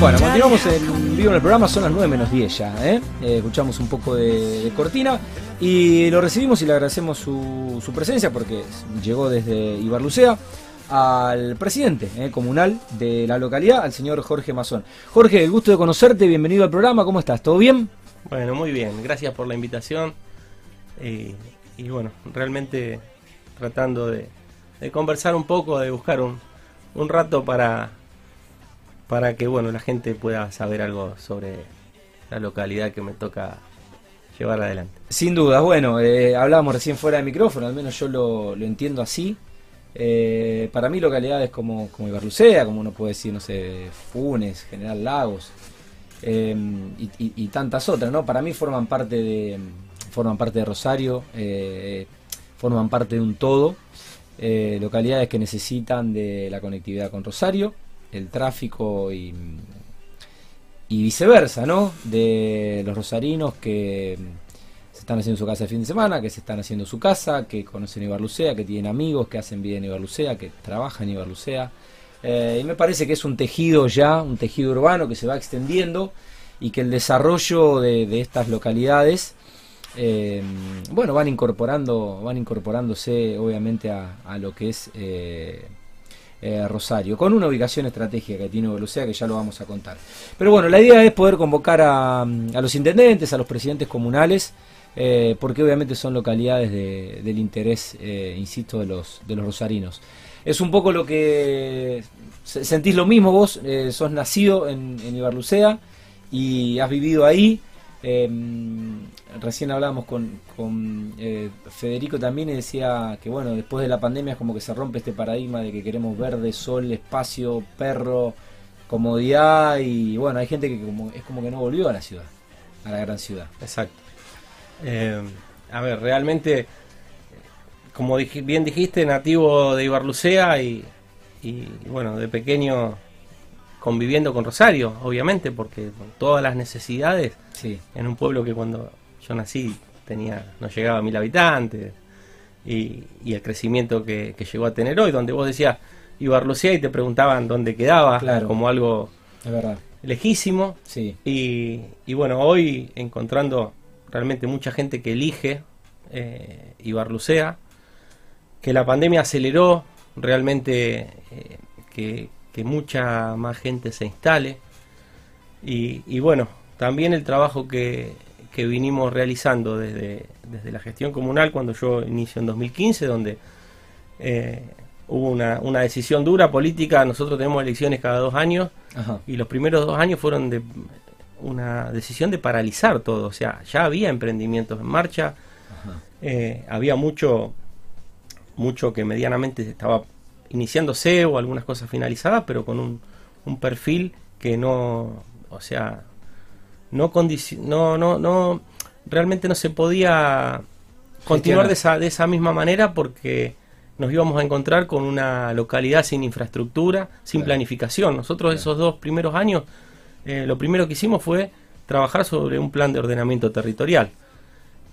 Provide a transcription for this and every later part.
Bueno, continuamos en vivo en el programa, son las 9 menos 10 ya, ¿eh? Eh, escuchamos un poco de, cortina y lo recibimos y le agradecemos su, su presencia porque llegó desde Ibarlucea al presidente eh, comunal de la localidad, al señor Jorge Mazón. Jorge, el gusto de conocerte, bienvenido al programa, ¿cómo estás? ¿Todo bien? Bueno, muy bien, gracias por la invitación. Y, bueno, realmente tratando de, conversar un poco, de buscar un rato para, para que bueno la gente pueda saber algo sobre la localidad que me toca llevar adelante. Sin duda, bueno, eh, hablábamos recién fuera de micrófono, al menos yo lo, lo entiendo así. Eh, para mí localidades como, como Ibarlucea, como uno puede decir, no sé, Funes, General Lagos eh, y, y- tantas otras, ¿no? Para mí forman parte de, forman parte de Rosario, eh, forman parte de un todo. Localidades que necesitan de la conectividad con Rosario, el tráfico y, y viceversa, ¿no? De los rosarinos que se están haciendo su casa el fin de semana, que se están haciendo su casa, que conocen Ibarlucea, que tienen amigos, que hacen vida en Ibarlucea, que trabajan en Ibarlucea. Eh, y me parece que es un tejido ya, un tejido urbano que se va extendiendo y que el desarrollo de, estas localidades, eh, bueno, van incorporando, van incorporándose obviamente a, a lo que es eh, eh, Rosario, con una ubicación estratégica que tiene Ibarlucea que ya lo vamos a contar. Pero bueno, la idea es poder convocar a, los intendentes, a los presidentes comunales, eh, porque obviamente son localidades de- del interés, eh, insisto, de los, de los rosarinos. Es un poco lo que se- sentís lo mismo vos, sos nacido en, en Ibarlucea y has vivido ahí. Eh, recién hablábamos con, eh, Federico también y decía que bueno, después de la pandemia es como que se rompe este paradigma de que queremos verde, sol, espacio, perro, comodidad y bueno, hay gente que como, es como que no volvió a la ciudad, a la gran ciudad. Exacto. Eh, a ver, realmente, como bien dijiste, nativo de Ibarlucea y, bueno, de pequeño conviviendo con Rosario, obviamente, porque con todas las necesidades Sí, en un pueblo que cuando yo nací tenía no llegaba a mil habitantes y, y el crecimiento que, que llegó a tener hoy, donde vos decías Ibarlucea y te preguntaban dónde quedaba, Claro. como algo es verdad. lejísimo. Sí, Y, y bueno, hoy encontrando realmente mucha gente que elige eh, Ibarlucea, que la pandemia aceleró realmente eh, que, que mucha más gente se instale. Y, y bueno, también el trabajo que, que vinimos realizando desde, desde la gestión comunal cuando yo inicio en 2015, donde eh, hubo una, una decisión dura política, nosotros tenemos elecciones cada dos años, ajá, y los primeros dos años fueron de una decisión de paralizar todo, o sea, ya había emprendimientos en marcha, eh, había mucho, mucho que medianamente estaba iniciándose o algunas cosas finalizadas, pero con un, un perfil que no, o sea, no, condici- no, no, no, realmente no se podía continuar de esa, de esa misma manera porque nos íbamos a encontrar con una localidad sin infraestructura, sin Claro. planificación. Nosotros Claro. esos dos primeros años, eh, lo primero que hicimos fue trabajar sobre un plan de ordenamiento territorial.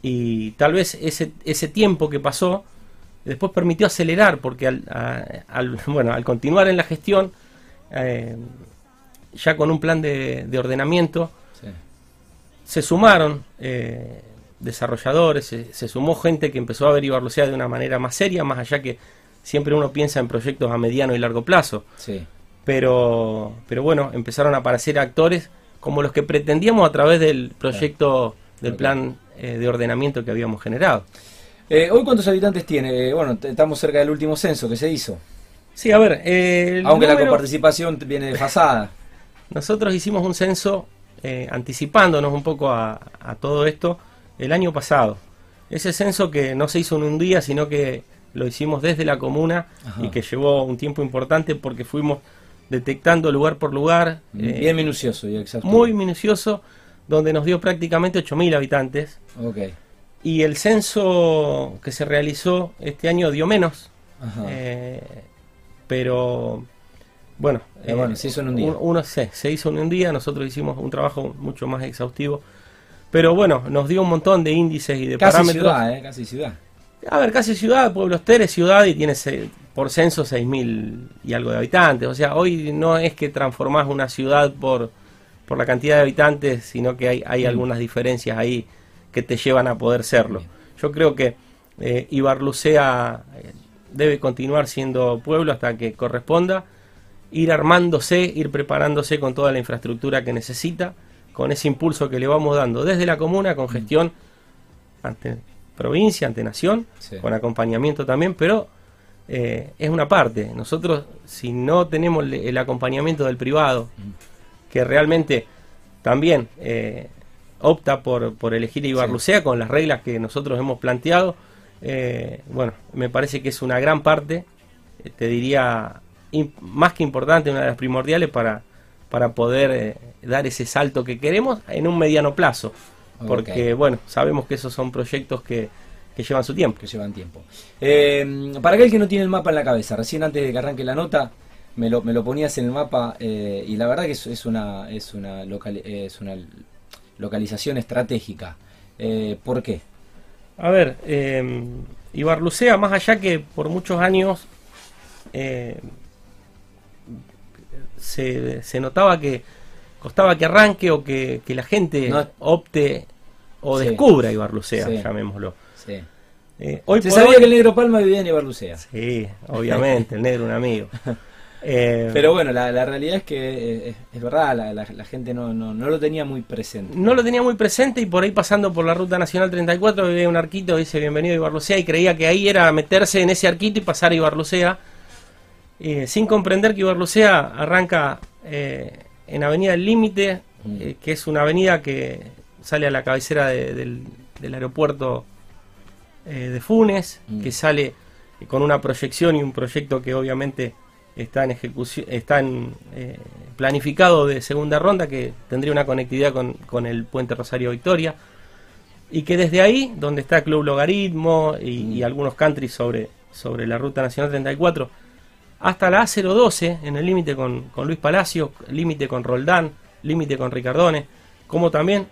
Y tal vez ese, ese tiempo que pasó después permitió acelerar, porque al, a- al- bueno, al continuar en la gestión, eh, ya con un plan de, de ordenamiento, Sí. se sumaron eh, desarrolladores, se, se sumó gente que empezó a ver Ibarlucea de una manera más seria, más allá que siempre uno piensa en proyectos a mediano y largo plazo. Sí, Pero, pero bueno, empezaron a aparecer actores como los que pretendíamos a través del proyecto del plan eh, de ordenamiento que habíamos generado. Eh, ¿Hoy cuántos habitantes tiene? Eh, Bueno, estamos cerca del último censo que se hizo. Sí, a ver, eh, Aunque la coparticipación viene desfasada. Nosotros hicimos un censo eh, anticipándonos un poco a, a todo esto el año pasado. Ese censo que no se hizo en un día, sino que lo hicimos desde la comuna Ajá. y que llevó un tiempo importante porque fuimos detectando lugar por lugar, eh, Bien minucioso y exacto. muy minucioso, donde nos dio prácticamente 8.000 habitantes. Ok. Y el censo que se realizó este año dio menos, Ajá. eh, pero bueno, Eh, bueno, se hizo en un día. Uno, se, se hizo en un día, nosotros hicimos un trabajo mucho más exhaustivo, pero bueno, nos dio un montón de índices y de Casi parámetros. ciudad, ¿eh? Casi ciudad. A ver, casi ciudad, Pueblo Ester es ciudad y tiene por censo 6.000 y algo de habitantes. O sea, hoy no es que transformás una ciudad por, por la cantidad de habitantes, sino que hay, hay mm. algunas diferencias ahí que te llevan a poder serlo. Yo creo que eh, Ibarlucea eh, debe continuar siendo pueblo hasta que corresponda, ir armándose, ir preparándose con toda la infraestructura que necesita, con ese impulso que le vamos dando desde la comuna, con mm. gestión ante provincia, ante nación, con acompañamiento también, pero eh, es una parte. Nosotros, si no tenemos el acompañamiento del privado, mm. que realmente también eh, opta por, por elegir Ibarlucea con las reglas que nosotros hemos planteado, eh, bueno, me parece que es una gran parte, te diría, más que importante, una de las primordiales para, para poder dar ese salto que queremos en un mediano plazo. Porque, bueno, sabemos que esos son proyectos que, que llevan su tiempo. Que llevan tiempo. Eh, para aquel que no tiene el mapa en la cabeza, recién antes de que arranque la nota, me lo, me lo ponías en el mapa eh, y la verdad que es, es una, es, una es una localización estratégica. Eh, ¿Por qué? A ver, Ibarlucea, más allá que por muchos años se, se notaba que costaba que arranque o que, la gente opte o descubra Ibarlucea, llamémoslo. Eh, hoy Se sabía que el negro Palma vivía en Ibarlucea. Sí, obviamente, el negro un amigo. Eh, Pero bueno, la, realidad es que eh, es, verdad, la, gente no, no, lo tenía muy presente. No lo tenía muy presente y por ahí pasando por la Ruta Nacional 34 veía un arquito, dice bienvenido a Ibarlucea y creía que ahí era meterse en ese arquito y pasar a Ibarlucea, sin comprender que Ibarlucea arranca en Avenida del Límite, mm. que es una avenida que sale a la cabecera del, del aeropuerto eh, de Funes, mm. que sale con una proyección y un proyecto que obviamente está en ejecución, está eh, planificado de segunda ronda, que tendría una conectividad con, el puente Rosario Victoria, y que desde ahí, donde está Club Logaritmo y, algunos countries sobre, sobre la Ruta Nacional 34, hasta la A012, en el límite con, con, Luis Palacio, límite con Roldán, límite con Ricardone, como también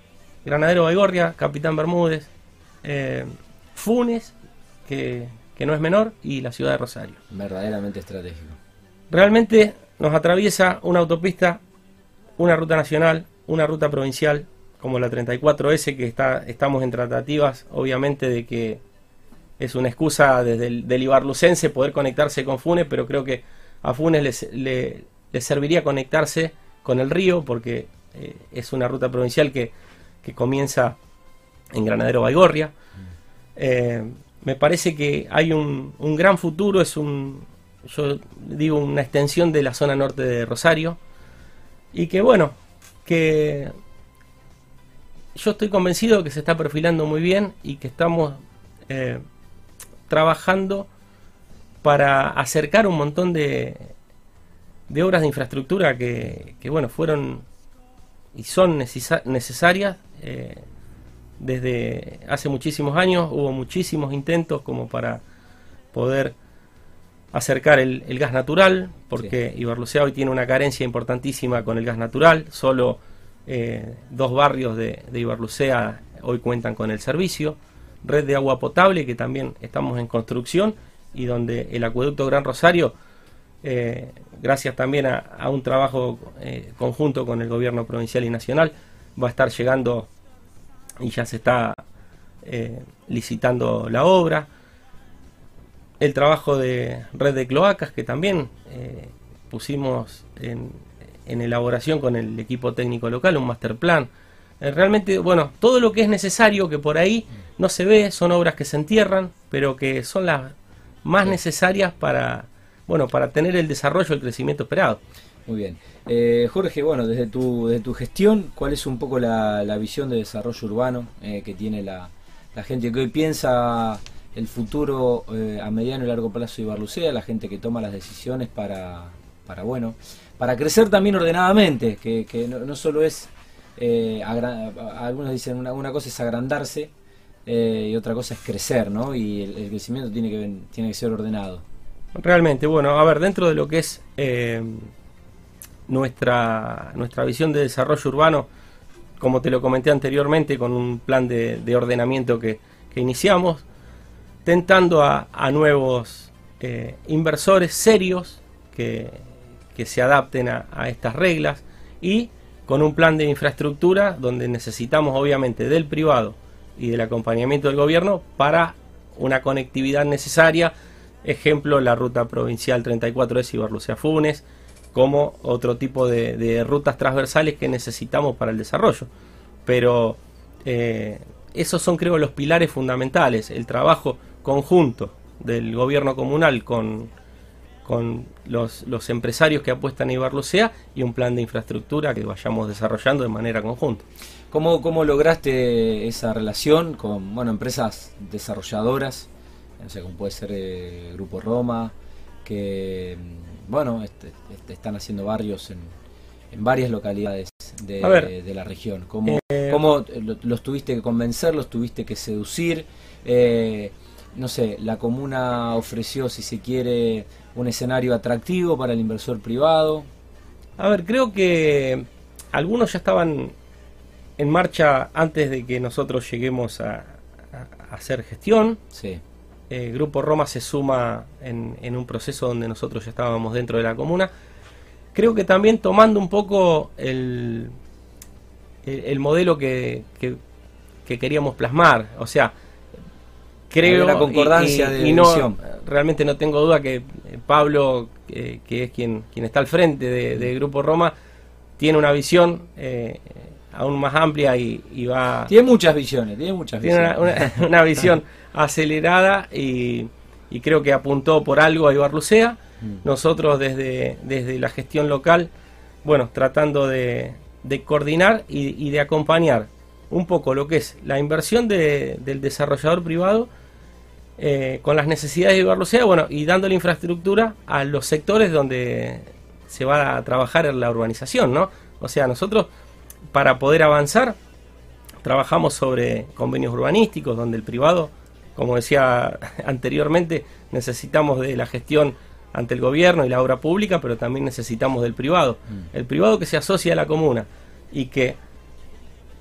Granadero Baigorria, Capitán Bermúdez, eh, Funes, que, no es menor, y la ciudad de Rosario. Verdaderamente estratégico. Realmente nos atraviesa una autopista, una ruta nacional, una ruta provincial, como la 34S, que está, estamos en tratativas, obviamente, de que es una excusa desde el del Ibarlucense poder conectarse con Funes, pero creo que a Funes le, serviría conectarse con el río, porque eh, es una ruta provincial que, que comienza en Granadero Baigorria. Eh, me parece que hay un, gran futuro, es un, yo digo, una extensión de la zona norte de Rosario. Y que bueno, que yo estoy convencido que se está perfilando muy bien y que estamos eh, trabajando para acercar un montón de, de obras de infraestructura que, que bueno, fueron y son necesarias. Eh, desde hace muchísimos años hubo muchísimos intentos como para poder acercar el, gas natural, porque sí. hoy tiene una carencia importantísima con el gas natural, solo eh, dos barrios de, de hoy cuentan con el servicio, red de agua potable que también estamos en construcción y donde el acueducto Gran Rosario, eh, gracias también a, un trabajo eh, conjunto con el gobierno provincial y nacional, va a estar llegando y ya se está licitando la obra. El trabajo de red de cloacas que también eh, pusimos en, elaboración con el equipo técnico local, un master plan. Eh, realmente, bueno, todo lo que es necesario, que por ahí no se ve, son obras que se entierran, pero que son las más necesarias para, bueno, para tener el desarrollo, el crecimiento esperado. Muy bien. Eh, Jorge, bueno, desde tu, desde tu gestión, ¿cuál es un poco la, visión de desarrollo urbano eh, que tiene la, gente que hoy piensa el futuro eh, a mediano y largo plazo de Ibarlucea, la gente que toma las decisiones para, para bueno, para crecer también ordenadamente, que, que no, solo es, algunos dicen una, una, cosa es agrandarse y otra cosa es crecer, ¿no? Y el, crecimiento tiene que, tiene que ser ordenado. Realmente, bueno, a ver, dentro de lo que es nuestra, nuestra visión de desarrollo urbano, como te lo comenté anteriormente, con un plan de, ordenamiento que, iniciamos, tentando a, nuevos eh, inversores serios que, se adapten a, estas reglas y con un plan de infraestructura donde necesitamos obviamente del privado y del acompañamiento del gobierno para una conectividad necesaria, ejemplo la ruta provincial 34 de Ciberlucea Funes, como otro tipo de, rutas transversales que necesitamos para el desarrollo. Pero eh, esos son creo los pilares fundamentales, el trabajo conjunto del gobierno comunal con, con los, los, empresarios que apuestan a Ibarlucea y un plan de infraestructura que vayamos desarrollando de manera conjunta. ¿Cómo, cómo lograste esa relación con bueno, empresas desarrolladoras? No sé, como puede ser eh, Grupo Roma, que bueno, este, este, están haciendo barrios en, en varias localidades de, la región. ¿Cómo, eh, cómo los tuviste que convencer, los tuviste que seducir? Eh, no sé, la comuna ofreció, si se quiere, un escenario atractivo para el inversor privado. A ver, creo que algunos ya estaban en marcha antes de que nosotros lleguemos a, hacer gestión. Sí. El Grupo Roma se suma en, un proceso donde nosotros ya estábamos dentro de la comuna. Creo que también tomando un poco el, el, modelo que, que, queríamos plasmar. O sea, creo la concordancia y, de no, realmente no tengo duda que eh, Pablo, que es quien, quien está al frente de, Grupo Roma, tiene una visión eh, aún más amplia y, va... Tiene muchas visiones, tiene muchas visiones. Una, una, visión acelerada y, creo que apuntó por algo a Ibarlucea. Nosotros desde, desde la gestión local, bueno, tratando de, coordinar y, de acompañar un poco lo que es la inversión del desarrollador privado eh, con las necesidades de Ibarlucea, bueno, y dando la infraestructura a los sectores donde se va a trabajar en la urbanización, ¿no? O sea, nosotros para poder avanzar, trabajamos sobre convenios urbanísticos, donde el privado, como decía anteriormente, necesitamos de la gestión ante el gobierno y la obra pública, pero también necesitamos del privado. Mm. El privado que se asocia a la comuna y que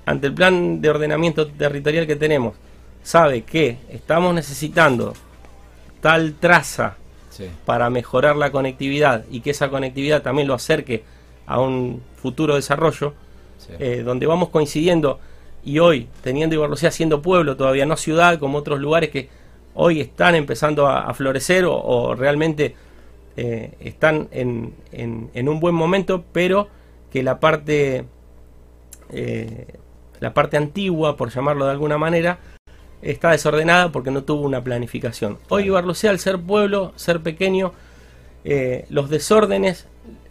ante el plan de ordenamiento territorial que tenemos, sabe que estamos necesitando tal traza para mejorar la conectividad y que esa conectividad también lo acerque a un futuro desarrollo, eh, donde vamos coincidiendo y hoy, teniendo Ibarlucea siendo pueblo, todavía no ciudad, como otros lugares que hoy están empezando a, florecer o, realmente eh, están en, en, un buen momento, pero que la parte, eh, la parte antigua, por llamarlo de alguna manera, está desordenada porque no tuvo una planificación. Hoy Ibarlucea, al ser pueblo, ser pequeño, los desórdenes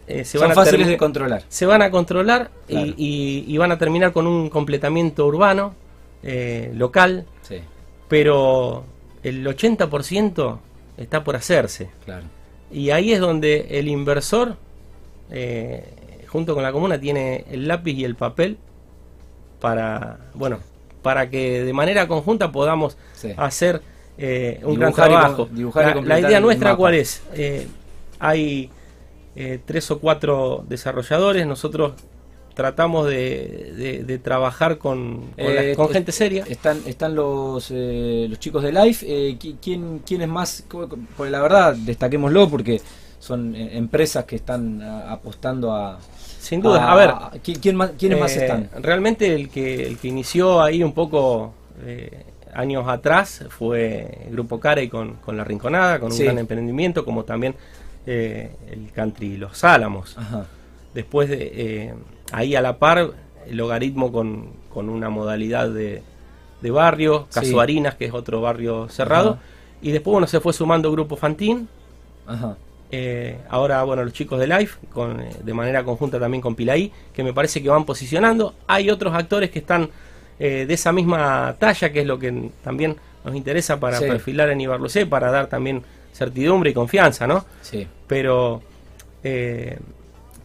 eh, se Son van fáciles de controlar. Se van a controlar y, van a terminar con un completamiento urbano, eh, local, pero el 80% está por hacerse. Y ahí es donde el inversor, eh, junto con la comuna, tiene el lápiz y el papel para, bueno, para que de manera conjunta podamos hacer un gran trabajo. la, idea nuestra, ¿cuál es? hay eh, tres o cuatro desarrolladores. Nosotros tratamos de, trabajar con, eh, gente seria. Están, están los, eh, los chicos de Life. ¿quién, ¿Quién es más? Pues la verdad, destaquémoslo porque son empresas que están apostando a. Sin duda, a, ver. ¿quién, más, ¿Quiénes más están? Realmente el que, el que inició ahí un poco. años atrás fue el Grupo Carey con, con La Rinconada, con un gran emprendimiento, como también eh, el country Los Álamos. Después, de, eh, ahí a la par, el logaritmo con, con una modalidad de, de barrio, Casuarinas, que es otro barrio cerrado. Y después, bueno, se fue sumando Grupo Fantín. Eh, ahora, bueno, los chicos de Life, con, de manera conjunta también con Pilaí, que me parece que van posicionando. Hay otros actores que están de esa misma talla, que es lo que también nos interesa para perfilar en Ibarlucé, para dar también certidumbre y confianza, ¿no? Sí. Pero eh,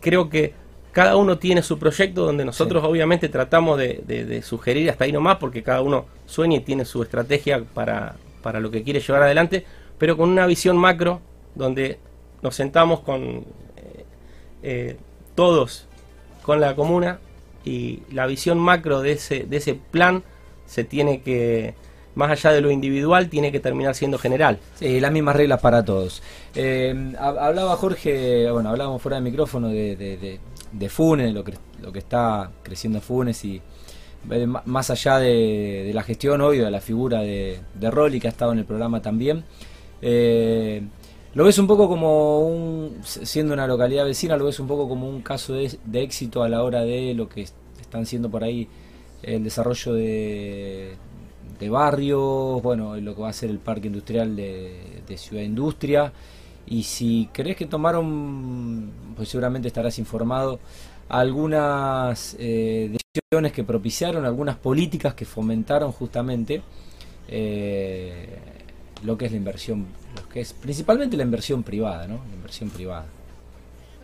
creo que cada uno tiene su proyecto donde nosotros obviamente tratamos de, sugerir hasta ahí nomás porque cada uno sueña y tiene su estrategia para, para lo que quiere llevar adelante, pero con una visión macro donde nos sentamos con eh, eh, todos con la comuna y la visión macro de ese, de ese plan se tiene que más allá de lo individual, tiene que terminar siendo general. Sí, las mismas reglas para todos. Eh, hablaba Jorge, bueno, hablábamos fuera del micrófono de, de, de, Funes, lo que, lo que está creciendo Funes y más allá de, la gestión, obvio, de la figura de, de Rolly, que ha estado en el programa también. Lo ves un poco como un, siendo una localidad vecina, lo ves un poco como un caso de, éxito a la hora de lo que están siendo por ahí el desarrollo de, de barrios, bueno, lo que va a ser el parque industrial de, Ciudad Industria. Y si crees que tomaron, pues seguramente estarás informado, algunas eh, decisiones que propiciaron, algunas políticas que fomentaron justamente eh, lo que es la inversión, lo que es principalmente la inversión privada, ¿no? La inversión privada.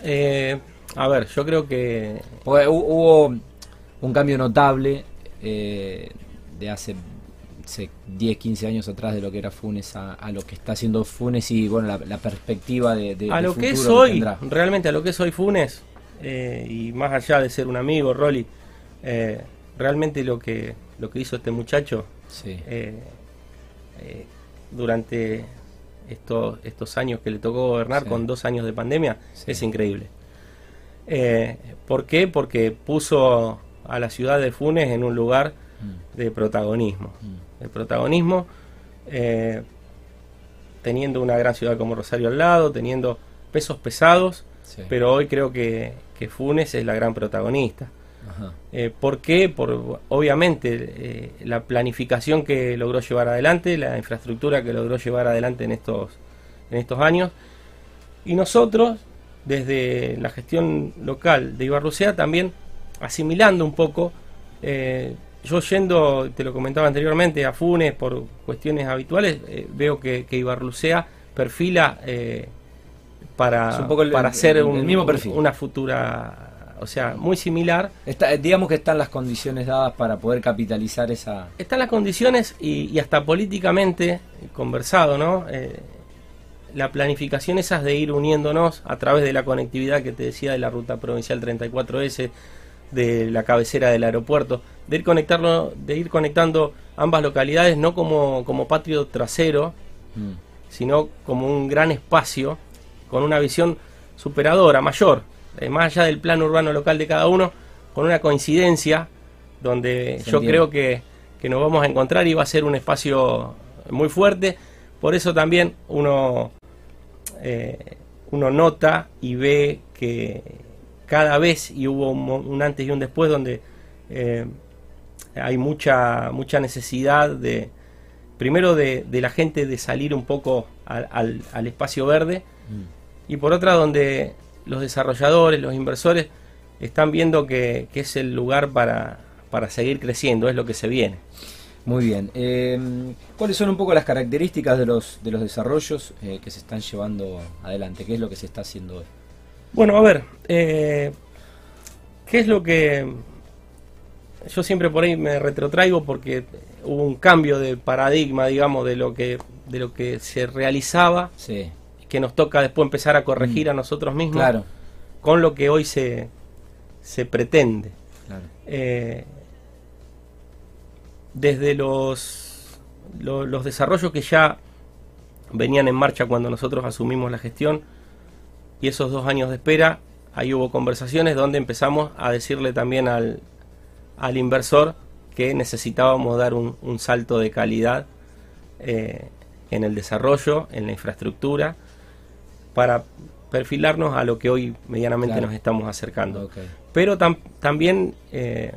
Eh, a ver, yo creo que... hubo un cambio notable de hace 10, 15 años atrás de lo que era Funes a, lo que está haciendo Funes y bueno, la, perspectiva de, A lo que es hoy, realmente a lo que es hoy Funes, eh, y más allá de ser un amigo, Rolly, eh, realmente lo que, lo que hizo este muchacho eh, durante estos, estos años que le tocó gobernar con dos años de pandemia es increíble. ¿Por qué? Porque puso a la ciudad de Funes en un lugar mm. de protagonismo. Mm el protagonismo, eh, teniendo una gran ciudad como Rosario al lado, teniendo pesos pesados, pero hoy creo que, que, Funes es la gran protagonista. Eh, ¿Por qué? Por, obviamente, eh, la planificación que logró llevar adelante, la infraestructura que logró llevar adelante en estos, en estos años. Y nosotros, desde la gestión local de Ibarrucea, también asimilando un poco yo yendo, te lo comentaba anteriormente, a Funes por cuestiones habituales, eh, veo que, que Ibarlucea perfila eh, para, para hacer un, mismo perfil. una futura, o sea, muy similar. Está, digamos que están las condiciones dadas para poder capitalizar esa... Están las condiciones y, hasta políticamente conversado, ¿no? Eh, la planificación esas de ir uniéndonos a través de la conectividad que te decía de la ruta provincial 34S, de la cabecera del aeropuerto, de ir conectarlo, de ir conectando ambas localidades no como, como patio trasero, mm. sino como un gran espacio con una visión superadora, mayor, eh, más allá del plano urbano local de cada uno, con una coincidencia donde yo creo que, que nos vamos a encontrar y va a ser un espacio muy fuerte. Por eso también uno, eh, uno nota y ve que, cada vez y hubo un, antes y un después donde eh, hay mucha mucha necesidad de primero de, la gente de salir un poco al, al, espacio verde mm. y por otra donde los desarrolladores los inversores están viendo que, es el lugar para, para seguir creciendo es lo que se viene muy bien. Eh, ¿Cuáles son un poco las características de los, de los desarrollos eh, que se están llevando adelante? ¿Qué es lo que se está haciendo hoy? Bueno, a ver, eh, ¿qué es lo que yo siempre por ahí me retrotraigo porque hubo un cambio de paradigma, digamos, de lo que de lo que se realizaba, sí. Que nos toca después empezar a corregir mm. a nosotros mismos, claro. con lo que hoy se, se pretende. Eh, desde los, los desarrollos que ya venían en marcha cuando nosotros asumimos la gestión, y esos dos años de espera, ahí hubo conversaciones donde empezamos a decirle también al, al inversor que necesitábamos dar un, salto de calidad eh, en el desarrollo, en la infraestructura, para perfilarnos a lo que hoy medianamente nos estamos acercando. Pero también eh,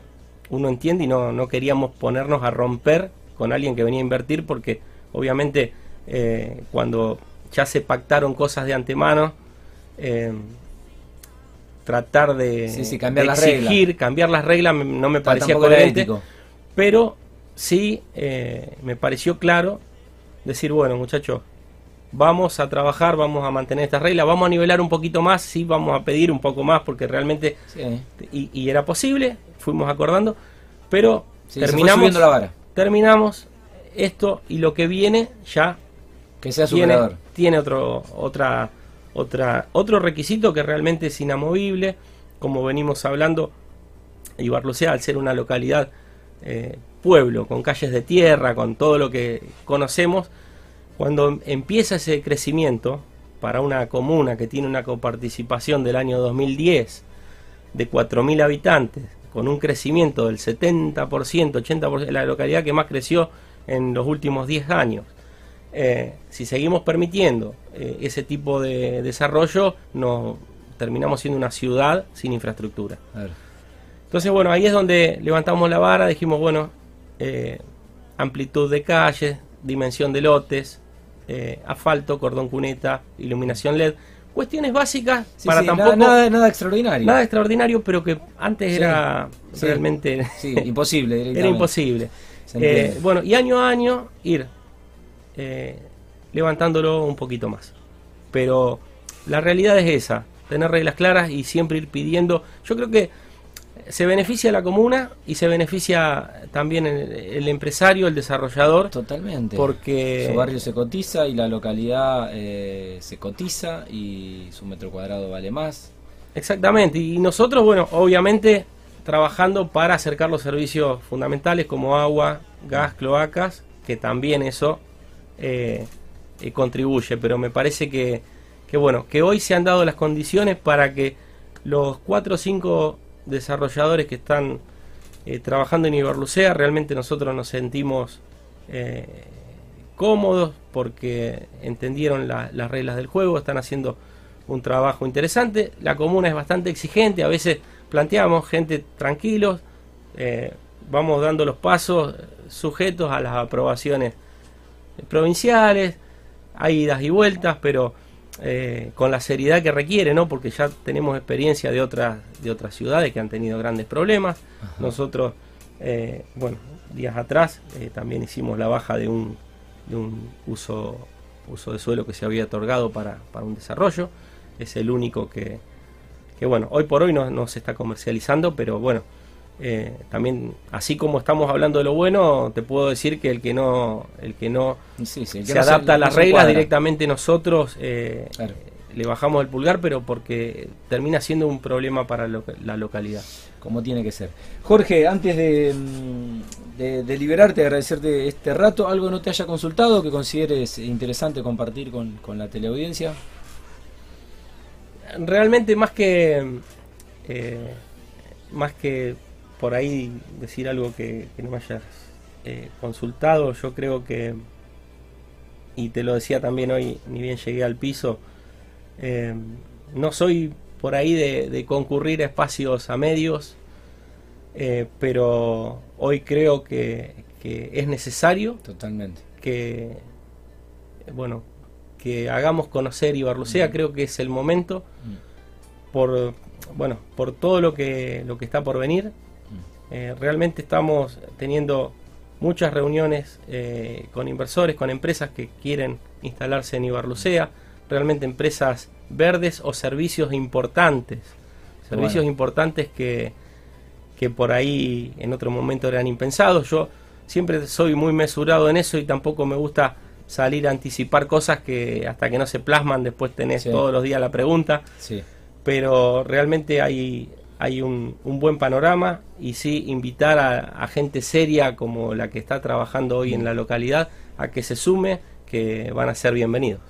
uno entiende y no, no queríamos ponernos a romper con alguien que venía a invertir porque obviamente eh, cuando ya se pactaron cosas de antemano, eh, tratar de, cambiar las exigir, cambiar las reglas no me parecía coherente, pero sí eh, me pareció claro decir, bueno muchachos, vamos a trabajar, vamos a mantener estas reglas, vamos a nivelar un poquito más, sí, vamos a pedir un poco más porque realmente, y, era posible, fuimos acordando, pero terminamos, la vara. terminamos esto y lo que viene ya que sea tiene, tiene otro, otra otra, otro requisito que realmente es inamovible, como venimos hablando, Ibarlucea al ser una localidad eh, pueblo, con calles de tierra, con todo lo que conocemos, cuando empieza ese crecimiento para una comuna que tiene una coparticipación del año 2010 de 4.000 habitantes, con un crecimiento del 70%, 80%, la localidad que más creció en los últimos 10 años. Eh, si seguimos permitiendo eh, ese tipo de desarrollo, nos terminamos siendo una ciudad sin infraestructura. Entonces, bueno, ahí es donde levantamos la vara, dijimos, bueno, eh, amplitud de calles, dimensión de lotes, asfalto, cordón cuneta, iluminación LED. Cuestiones básicas para tampoco. Nada, nada, extraordinario. Nada extraordinario, pero que antes era realmente. imposible. era imposible. bueno, y año a año ir eh, levantándolo un poquito más. Pero la realidad es esa, tener reglas claras y siempre ir pidiendo. Yo creo que se beneficia la comuna y se beneficia también el, empresario, el desarrollador. Totalmente. Porque su barrio se cotiza y la localidad eh, se cotiza y su metro cuadrado vale más. Exactamente. Y nosotros, bueno, obviamente trabajando para acercar los servicios fundamentales como agua, gas, cloacas, que también eso eh, contribuye, pero me parece que, que, bueno, que hoy se han dado las condiciones para que los cuatro o cinco desarrolladores que están eh, trabajando en Iberlucea, realmente nosotros nos sentimos eh, cómodos porque entendieron las reglas del juego, están haciendo un trabajo interesante, la comuna es bastante exigente, a veces planteamos gente tranquilos, vamos dando los pasos sujetos a las aprobaciones provinciales, hay idas y vueltas, pero eh, con la seriedad que requiere, ¿no? Porque ya tenemos experiencia de otras, de otras ciudades que han tenido grandes problemas. Nosotros, eh, bueno, días atrás eh, también hicimos la baja de un, de un uso, uso de suelo que se había otorgado para, para un desarrollo. Es el único que, que bueno, hoy por hoy no, no se está comercializando, pero bueno, eh, también así como estamos hablando de lo bueno te puedo decir que el que no el que no se adapta a las reglas directamente nosotros eh, le bajamos el pulgar pero porque termina siendo un problema para la localidad. Como tiene que ser. Jorge antes de, mm, de, liberarte agradecerte este rato algo no te haya consultado que consideres interesante compartir con, con la teleaudiencia realmente más que eh, más que por ahí decir algo que, no me hayas eh, consultado. Yo creo que, y te lo decía también hoy, ni bien llegué al piso, eh, no soy por ahí de, concurrir a espacios a medios, eh, pero hoy creo que, es necesario. Totalmente. Que, bueno, que hagamos conocer Ibarlucea, mm. creo que es el momento. Mm. Por, bueno, por todo lo que, lo que está por venir, eh, realmente estamos teniendo muchas reuniones eh, con inversores, con empresas que quieren instalarse en Ibarlucea, realmente empresas verdes o servicios importantes, servicios importantes que, que por ahí en otro momento eran impensados. Yo siempre soy muy mesurado en eso y tampoco me gusta salir a anticipar cosas que hasta que no se plasman después tenés todos los días la pregunta. Pero realmente hay, hay un, buen panorama y sí invitar a, gente seria como la que está trabajando hoy en la localidad a que se sume, que van a ser bienvenidos.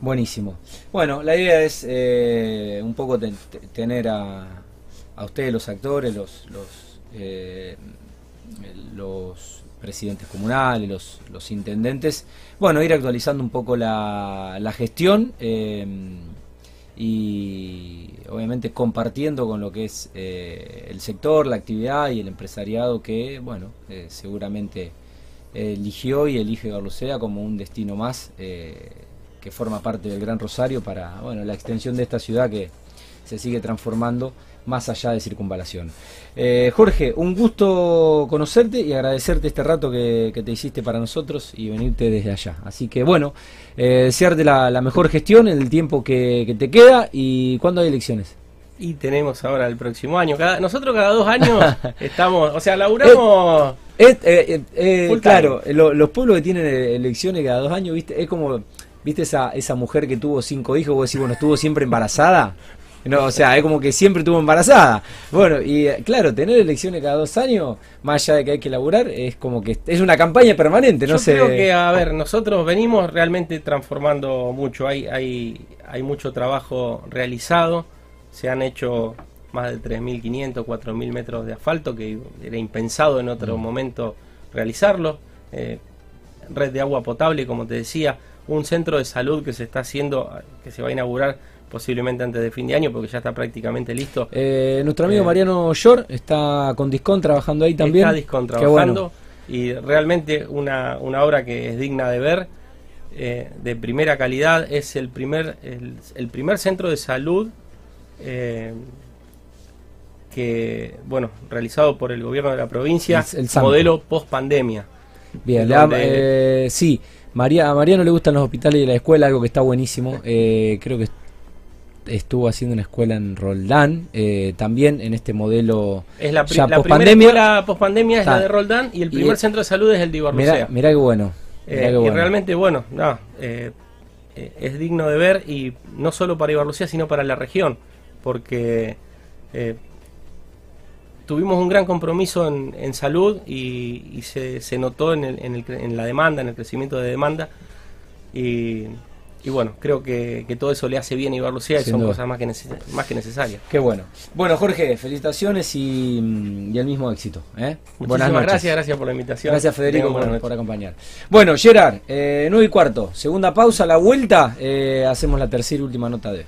Buenísimo. Bueno, la idea es eh, un poco tener a, a, ustedes los actores, los, los, eh, los presidentes comunales, los, los intendentes, bueno, ir actualizando un poco la, la gestión. Eh, y obviamente compartiendo con lo que es eh, el sector, la actividad y el empresariado que, bueno, eh, seguramente eligió y elige Garlucea como un destino más eh, que forma parte del Gran Rosario para, bueno, la extensión de esta ciudad que se sigue transformando más allá de circunvalación. Eh, Jorge, un gusto conocerte y agradecerte este rato que, te hiciste para nosotros y venirte desde allá. Así que bueno, eh, desearte la, mejor gestión en el tiempo que, te queda y cuándo hay elecciones. Y tenemos ahora el próximo año. Cada, nosotros cada dos años estamos, o sea, laburamos... Eh, claro, los pueblos que tienen elecciones cada dos años, ¿viste? Es como, ¿viste esa, esa mujer que tuvo cinco hijos? Vos decís, bueno, estuvo siempre embarazada. No, o sea, es como que siempre estuvo embarazada. Bueno, y eh, claro, tener elecciones cada dos años, más allá de que hay que laburar, es como que es una campaña permanente, no Yo sé. creo que, a ver, nosotros venimos realmente transformando mucho. Hay, hay, hay mucho trabajo realizado. Se han hecho más de 3.500, 4.000 metros de asfalto, que era impensado en otro Mm. momento realizarlo. Eh, red de agua potable, como te decía, un centro de salud que se está haciendo, que se va a inaugurar posiblemente antes de fin de año, porque ya está prácticamente listo. Eh, nuestro amigo Eh, Mariano Shore está con Discon trabajando ahí también. Está Discon bueno. trabajando y realmente una, una obra que es digna de ver, eh, de primera calidad. Es el primer, el, el primer centro de salud eh, que, bueno, realizado por el gobierno de la provincia, El- modelo post pandemia. Bien, donde- eh, sí, María, a Mariano le gustan los hospitales y la escuela, algo que está buenísimo. Eh, creo que estuvo haciendo una escuela en Roldán, eh, también en este modelo. Es la, Ya la pospandemia- primera escuela post pandemia es la de Roldán y el Y- primer centro de salud es el de Mirá, Ibarlucea. mirá qué bueno. Eh, mirá Y realmente, bueno, no, eh, es digno de ver y no solo para Ibarlucea, sino para la región, porque tuvimos un gran compromiso en, en salud y, y se, se notó en, el- en, el en la demanda, en el crecimiento de demanda. Y, y bueno, creo que, que todo eso le hace bien a Ibarlucea y Sin son duda. cosas más que, neces- más que necesarias. Qué bueno. Bueno, Jorge, felicitaciones y, y el mismo éxito. ¿eh? Muchísimas noches. gracias, gracias por la invitación. Gracias Federico buenas por, acompañar. Bueno, Gerard, eh, 9 y cuarto, segunda pausa, la vuelta, eh, hacemos la tercera y última nota de.